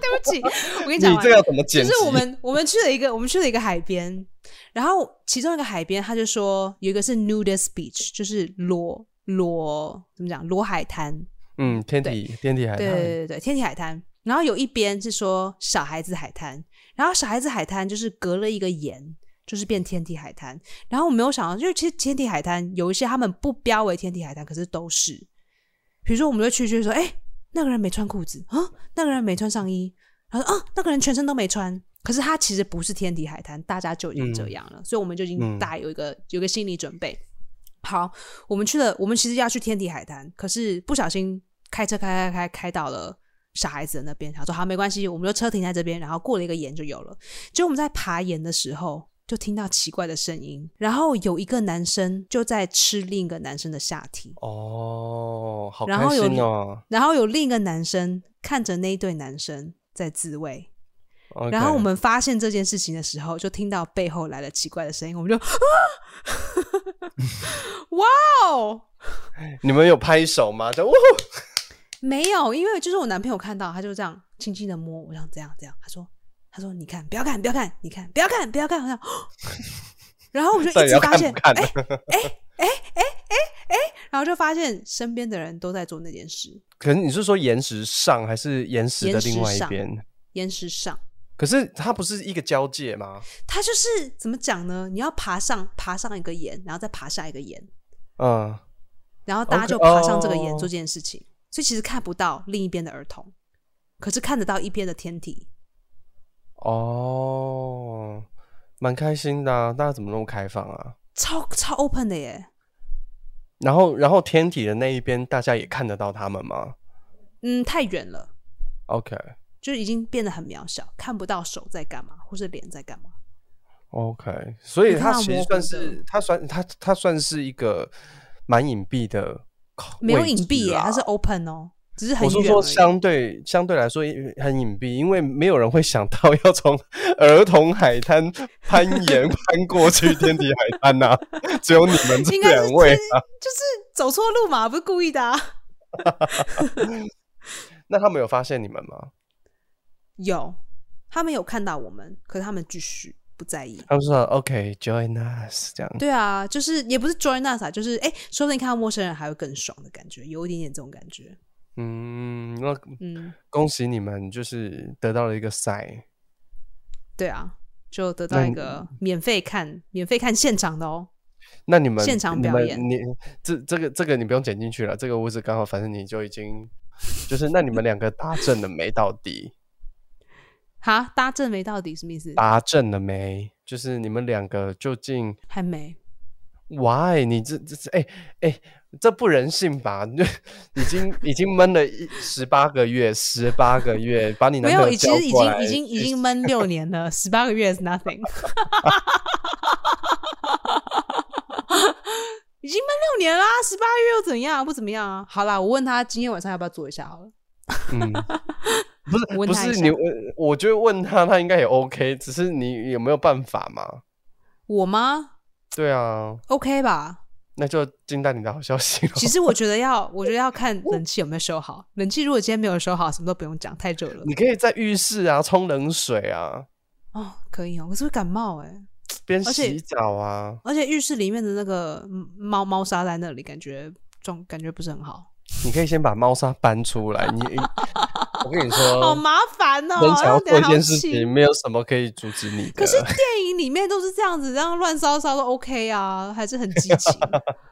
Speaker 1: 对不起，我跟你讲完，
Speaker 2: 你这个要怎么剪辑？
Speaker 1: 就是我们我们去了一个我们去了一个海边，然后其中一个海边他就说有一个是 nudist beach，就是裸裸怎么讲裸海滩，
Speaker 2: 嗯，天体天体海
Speaker 1: 对对
Speaker 2: 滩，
Speaker 1: 对对，天体海滩。然后有一边是说小孩子海滩，然后小孩子海滩就是隔了一个岩，就是变天体海滩。然后我没有想到，就是其实天体海滩有一些他们不标为天体海滩，可是都是，比如说我们就去就会说，哎，那个人没穿裤子啊，那个人没穿上衣，然后啊，那个人全身都没穿。可是他其实不是天体海滩，大家就已经这样了，所以我们就已经
Speaker 2: 嗯
Speaker 1: 大有一个有一个心理准备。好，我们去了，我们其实要去天体海滩，可是不小心开车开开开开到了小孩子的那边，他说好没关系，我们就车停在这边，然后过了一个岩就有了。结果我们在爬岩的时候，就听到奇怪的声音，然后有一个男生就在吃另一个男生的下体，
Speaker 2: 哦，好开
Speaker 1: 然后有
Speaker 2: 心哦。
Speaker 1: 然后有另一个男生看着那一对男生在自慰。然后我们发现这件事情的时候，就听到背后来了奇怪的声音，我们就啊，哇哦！
Speaker 2: 你们有拍手吗？就呜呼
Speaker 1: 没有，因为就是我男朋友看到，他就这样轻轻的摸我，想这样这样，他说他说你看不要看不要看，你看不要看不要看，好像，然后我就一直发现，
Speaker 2: 哎哎哎哎哎哎？
Speaker 1: 然后就发现身边的人都在做那件事，
Speaker 2: 可是你是说岩石上还是岩石的另外一边？
Speaker 1: 岩石上，
Speaker 2: 可是它不是一个交界吗？
Speaker 1: 它就是怎么讲呢？你要爬上爬上一个岩，然后再爬下一个岩，
Speaker 2: 嗯，
Speaker 1: 然后大家就爬上这个岩
Speaker 2: 哦
Speaker 1: 做这件事情，所以其实看不到另一边的儿童，可是看得到一边的天体。
Speaker 2: 哦，蛮开心的啊！大家怎么那么开放啊？
Speaker 1: 超超 open 的耶，
Speaker 2: 然后，然后天体的那一边，大家也看得到他们吗
Speaker 1: 嗯，太远了
Speaker 2: ，？OK
Speaker 1: 就已经变得很渺小，看不到手在干嘛，或是脸在干嘛。
Speaker 2: OK，所以它其实算是它算它它算是一个蛮隐蔽的
Speaker 1: 没有隐蔽耶，
Speaker 2: 啦
Speaker 1: 它是 open 哦，只是很
Speaker 2: 我是说，相对相对来说很隐蔽，因为没有人会想到要从儿童海滩攀岩 攀过去天体海滩呐、只有你们这两位啊。
Speaker 1: 就是走错路嘛，不是故意的啊。
Speaker 2: 那他们有发现你们吗？
Speaker 1: 有，他们有看到我们，可是他们继续不在意。
Speaker 2: 他们说 OK，join、us 这样。
Speaker 1: 对啊，就是也不是 join us 啊，就是哎，说不定看到陌生人还会更爽的感觉，有一点点这种感觉。
Speaker 2: 嗯，那
Speaker 1: 嗯，
Speaker 2: 恭喜你们，就是得到了一个 sign。
Speaker 1: 对啊，就得到一个免费看、免费看现场的哦。
Speaker 2: 那你们
Speaker 1: 现场表演
Speaker 2: 你这这个这个你不用剪进去了，这个屋子刚好，反正你就已经就是那你们两个搭正了没？到底
Speaker 1: 哈，搭正没到底什么意思？
Speaker 2: 搭正了没？就是你们两个究竟
Speaker 1: 还没。
Speaker 2: Why？你这这这哎哎，这不人性吧？你 就已经已经闷了一十八个月，十八个月，把你男朋友叫
Speaker 1: 其实已经已经已经闷六年了，十八个月是 nothing，已经闷六年啦，十八个月又怎样？不怎么样啊。好啦，我问他今天晚上要不要做一下好了。
Speaker 2: 嗯，不是
Speaker 1: 我
Speaker 2: 不是你，我我就问他，他应该也 OK，只是你有没有办法嘛？
Speaker 1: 我吗
Speaker 2: 对啊
Speaker 1: ，？OK 吧？
Speaker 2: 那就静待你的好消息了。
Speaker 1: 其实我觉得要，我觉得要看冷气有没有收好。冷气如果今天没有收好，什么都不用讲，太热了。
Speaker 2: 你可以在浴室啊冲冷水啊，
Speaker 1: 哦，可以哦，可是会感冒哎。
Speaker 2: 边洗澡啊。
Speaker 1: 而且浴室里面的那个嗯猫猫砂在那里，感觉状感觉不是很好，
Speaker 2: 你可以先把猫砂搬出来。你，我跟你说，
Speaker 1: 好麻烦哦。
Speaker 2: 人想要做一件事情，没有什么可以阻止你的。
Speaker 1: 可是电影里面都是这样子，这样乱烧烧都 OK 啊，还是很激情。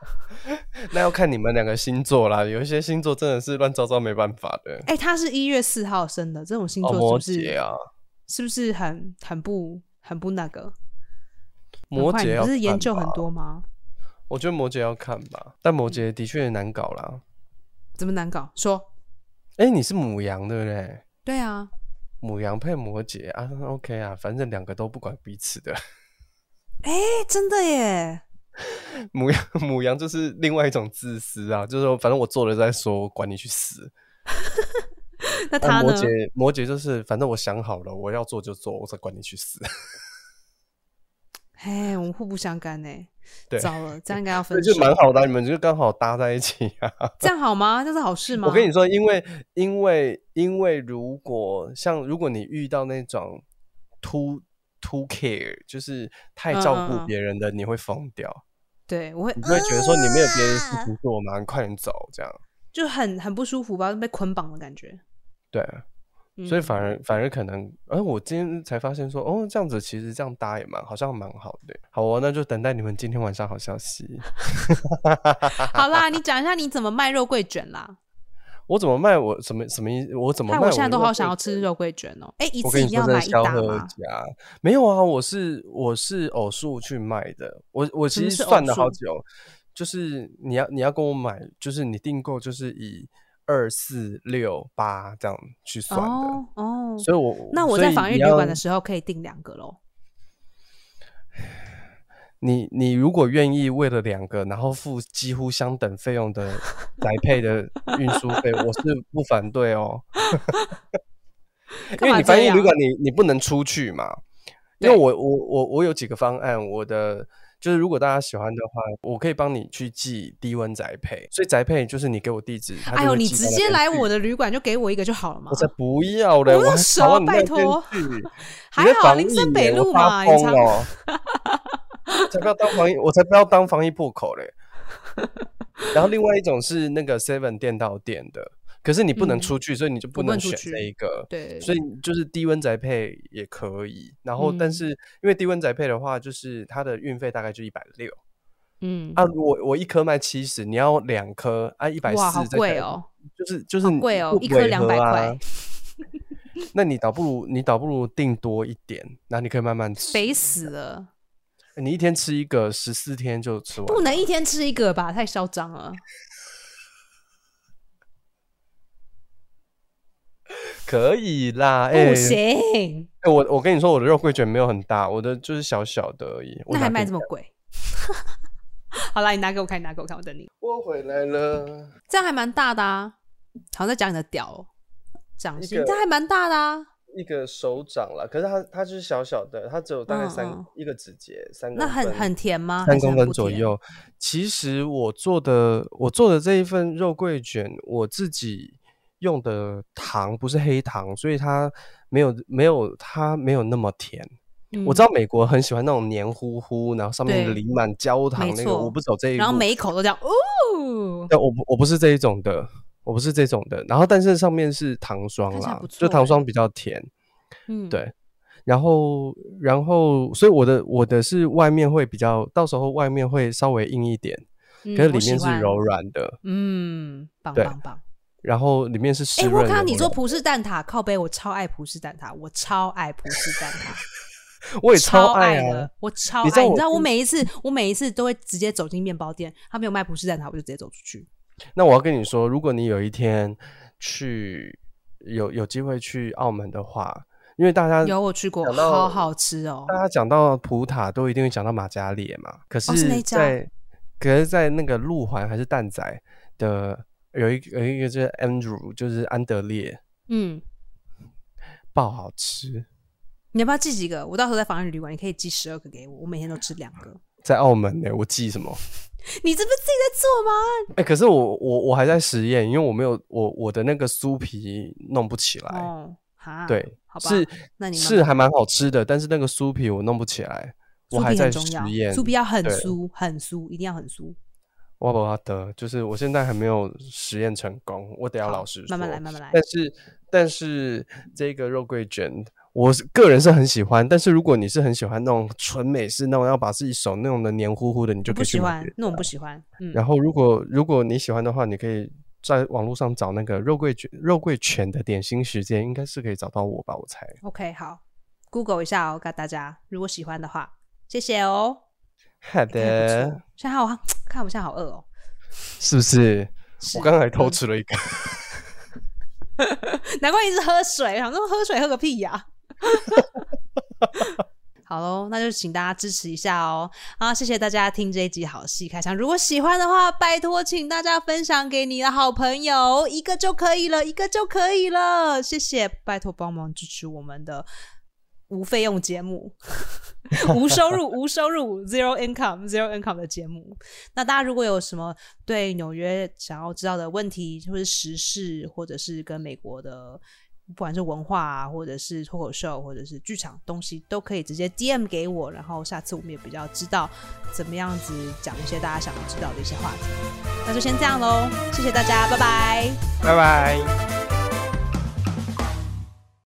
Speaker 2: 那要看你们两个星座啦，有一些星座真的是乱糟糟，没办法的。
Speaker 1: 哎、他是一月四号生的，这种星座是不是、
Speaker 2: 羯啊，
Speaker 1: 是不是很很不很不那个？
Speaker 2: 摩羯
Speaker 1: 你不是研究很多吗？
Speaker 2: 我觉得摩羯要看吧，但摩羯的确难搞啦。
Speaker 1: 怎么难搞？说
Speaker 2: 哎、你是母羊对不对？
Speaker 1: 对啊，
Speaker 2: 母羊配摩羯啊，OK 啊，反正两个都不管彼此的。
Speaker 1: 哎、真的耶，
Speaker 2: 母羊母羊就是另外一种自私啊，就是说反正我做了再说，我管你去死。
Speaker 1: 那他呢？
Speaker 2: 摩羯摩羯就是反正我想好了，我要做就做，我才管你去死。
Speaker 1: 哎，我们互不相干呢。
Speaker 2: 对
Speaker 1: 糟了，这样应该要分 手
Speaker 2: 就。蛮好的啊、你们就刚好搭在一起啊。
Speaker 1: 这样好吗？这是好事吗？
Speaker 2: 我跟你说，因为因为因为如果像如果你遇到那种 too too care，就是太照顾别人的，你会疯掉。
Speaker 1: 对，我会
Speaker 2: 你会觉得说你没有别的事
Speaker 1: 啊
Speaker 2: 情做吗？你快点走，这样
Speaker 1: 就很很不舒服吧，被捆绑的感觉。
Speaker 2: 对。所以
Speaker 1: 嗯
Speaker 2: 反而反而可能，哎、我今天才发现说，哦，这样子其实这样搭也蛮好像蛮好的。好哦，那就等待你们今天晚上好消息。
Speaker 1: 好啦，你讲一下你怎么卖肉桂卷啦？
Speaker 2: 我怎么卖我什么什么意？我怎么卖？
Speaker 1: 害我现在都好想要吃肉桂卷哦！哎，一次定要买
Speaker 2: 没有啊，我是我是偶数去卖的，我我其实算了好久，就是你要你要跟我买，就是你订购就是以二四六八这样去算的，
Speaker 1: 哦哦，
Speaker 2: 所以我
Speaker 1: 那我在防疫旅馆的时候可以订两个喽。
Speaker 2: 你你如果愿意为了两个，然后付几乎相等费用的 宅配的运输费，我是不反对哦。因为你防疫旅馆你你不能出去嘛，因为我我我我有几个方案，我的就是如果大家喜欢的话，我可以帮你去寄低温宅配，所以宅配就是你给我地址，它
Speaker 1: 哎呦，你直接来我的旅馆就给我一个就好了嘛
Speaker 2: 我。才不要嘞！我还
Speaker 1: 我那熟
Speaker 2: 跑到你那边
Speaker 1: 拜托 还好林森北路
Speaker 2: 发
Speaker 1: 嘛你！
Speaker 2: 才不要当防疫，我才不要当防疫破口嘞。然后另外一种是那个 Seven 店到店的，可是你不能
Speaker 1: 嗯
Speaker 2: 出去，所以你就不
Speaker 1: 能
Speaker 2: 选这一个。
Speaker 1: 对，
Speaker 2: 所以就是低温宅配也可以，然后但
Speaker 1: 嗯
Speaker 2: 是因为低温宅配的话，就是它的运费大概就一百六
Speaker 1: 嗯，
Speaker 2: 啊，我我一颗卖七十，你要两颗啊，一百
Speaker 1: 哇，好
Speaker 2: 四，
Speaker 1: 贵哦，，
Speaker 2: 就是就是
Speaker 1: 好贵哦
Speaker 2: 不
Speaker 1: 一颗200
Speaker 2: 违和啊
Speaker 1: 块。
Speaker 2: 那你倒不如你倒不如订多一点，然后你可以慢慢吃。
Speaker 1: 肥死了，
Speaker 2: 你一天吃一个，十四天就吃完。
Speaker 1: 不能一天吃一个吧？太嚣张了。
Speaker 2: 可以啦，哎、
Speaker 1: 不行，
Speaker 2: 哎我我跟你说，我的肉桂卷没有很大，我的就是小小的而已。我
Speaker 1: 那还
Speaker 2: 拿给你看？
Speaker 1: 卖这么贵？好啦，你拿给我看，你拿给我看，我等你。
Speaker 2: 我回来了，
Speaker 1: 这样还蛮大的啊。好，像在讲你的屌哦，掌心，
Speaker 2: 个
Speaker 1: 这样还蛮大的啊。
Speaker 2: 一个手掌啦，可是它它就是小小的，它只有大概三、
Speaker 1: 嗯嗯
Speaker 2: 一个指节，三公
Speaker 1: 那很
Speaker 2: 分
Speaker 1: 很甜吗？
Speaker 2: 三公分。左右。其实我做的我做的这一份肉桂卷，我自己用的糖不是黑糖，所以它没有没有它没有那么甜。我知
Speaker 1: 道，
Speaker 2: 美国很喜欢那种黏糊糊，然后上面淋满焦糖那个，我不走这一路。
Speaker 1: 然后每一口都这样，哦，
Speaker 2: 但我不我不是这一种的，我不是这种的。然后但是上面是糖霜啦就糖霜比较甜。
Speaker 1: 嗯，
Speaker 2: 对然后然后所以我的我的是外面会比较，到时候外面会稍微硬一点，
Speaker 1: 嗯，
Speaker 2: 可是里面是柔，软的，
Speaker 1: 嗯，棒棒棒。
Speaker 2: 然后里面是湿
Speaker 1: 哎、
Speaker 2: 润。
Speaker 1: 我看到你做葡式蛋挞，靠背，我超爱葡式蛋挞，我超爱葡式蛋挞。
Speaker 2: 我也
Speaker 1: 超
Speaker 2: 爱啊
Speaker 1: 的。，我超爱。
Speaker 2: 你知道我
Speaker 1: 你知道我每一次，我每一次都会直接走进面包店，他没有卖葡式蛋挞，我就直接走出去。
Speaker 2: 那我要跟你说，如果你有一天去有有机会去澳门的话，因为大家
Speaker 1: 有我去过，好好吃哦。
Speaker 2: 大家讲到葡挞都一定会讲到马加列嘛，可
Speaker 1: 哦是
Speaker 2: 在、可是，在那个路环还是蛋仔的有一有一个就是 Andrew，就是安德烈，
Speaker 1: 嗯，
Speaker 2: 爆好吃。
Speaker 1: 你要不要寄几个？我到时候在防疫旅馆，你可以寄十二个给我，我每天都吃两个。
Speaker 2: 在澳门呢、我寄什么？
Speaker 1: 你这不是自己在做吗？
Speaker 2: 哎、可是我我我还在实验，因为我没有我我的那个酥皮弄不起来。
Speaker 1: 哦，哈，
Speaker 2: 对，
Speaker 1: 好吧，
Speaker 2: 是
Speaker 1: 那你
Speaker 2: 是还蛮好吃的，但是那个酥皮我弄不起来，我
Speaker 1: 酥
Speaker 2: 还在实验。
Speaker 1: 酥皮要很酥，很酥，一定要很酥。
Speaker 2: 我不得，就是我现在还没有实验成功，我得要老实说。
Speaker 1: 慢慢来，慢慢来。
Speaker 2: 但是但是这个肉桂卷，我是个人是很喜欢。但是如果你是很喜欢那种纯美式那种要把自己手弄得黏糊糊的，你就
Speaker 1: 不喜欢那种不喜欢。嗯，
Speaker 2: 然后如果如果你喜欢的话，你可以在网络上找那个肉桂卷肉桂卷的点心时间，应该是可以找到我吧？我猜。
Speaker 1: OK，好，Google 一下哦，大大家如果喜欢的话，谢谢哦。
Speaker 2: 好的
Speaker 1: 错，现在好，看我现在好饿哦。
Speaker 2: 是不是？
Speaker 1: 是
Speaker 2: 我刚才偷
Speaker 1: 嗯
Speaker 2: 吃了一个。
Speaker 1: 难怪一直喝水，想说喝水喝个屁呀、好喽，那就请大家支持一下哦。啊，谢谢大家听这一集好戏开场。如果喜欢的话，拜托请大家分享给你的好朋友，一个就可以了，一个就可以了。谢谢，拜托帮忙支持我们的无费用节目，无收入、无收入 （zero income、zero income） 的节目。那大家如果有什么对纽约想要知道的问题，或是时事，或者是跟美国的不管是文化啊，或者是脱口秀，或者是剧场东西，都可以直接 DM 给我，然后下次我们也比较知道怎么样子讲一些大家想要知道的一些话题。那就先这样喽，谢谢大家，拜拜。
Speaker 2: 拜拜。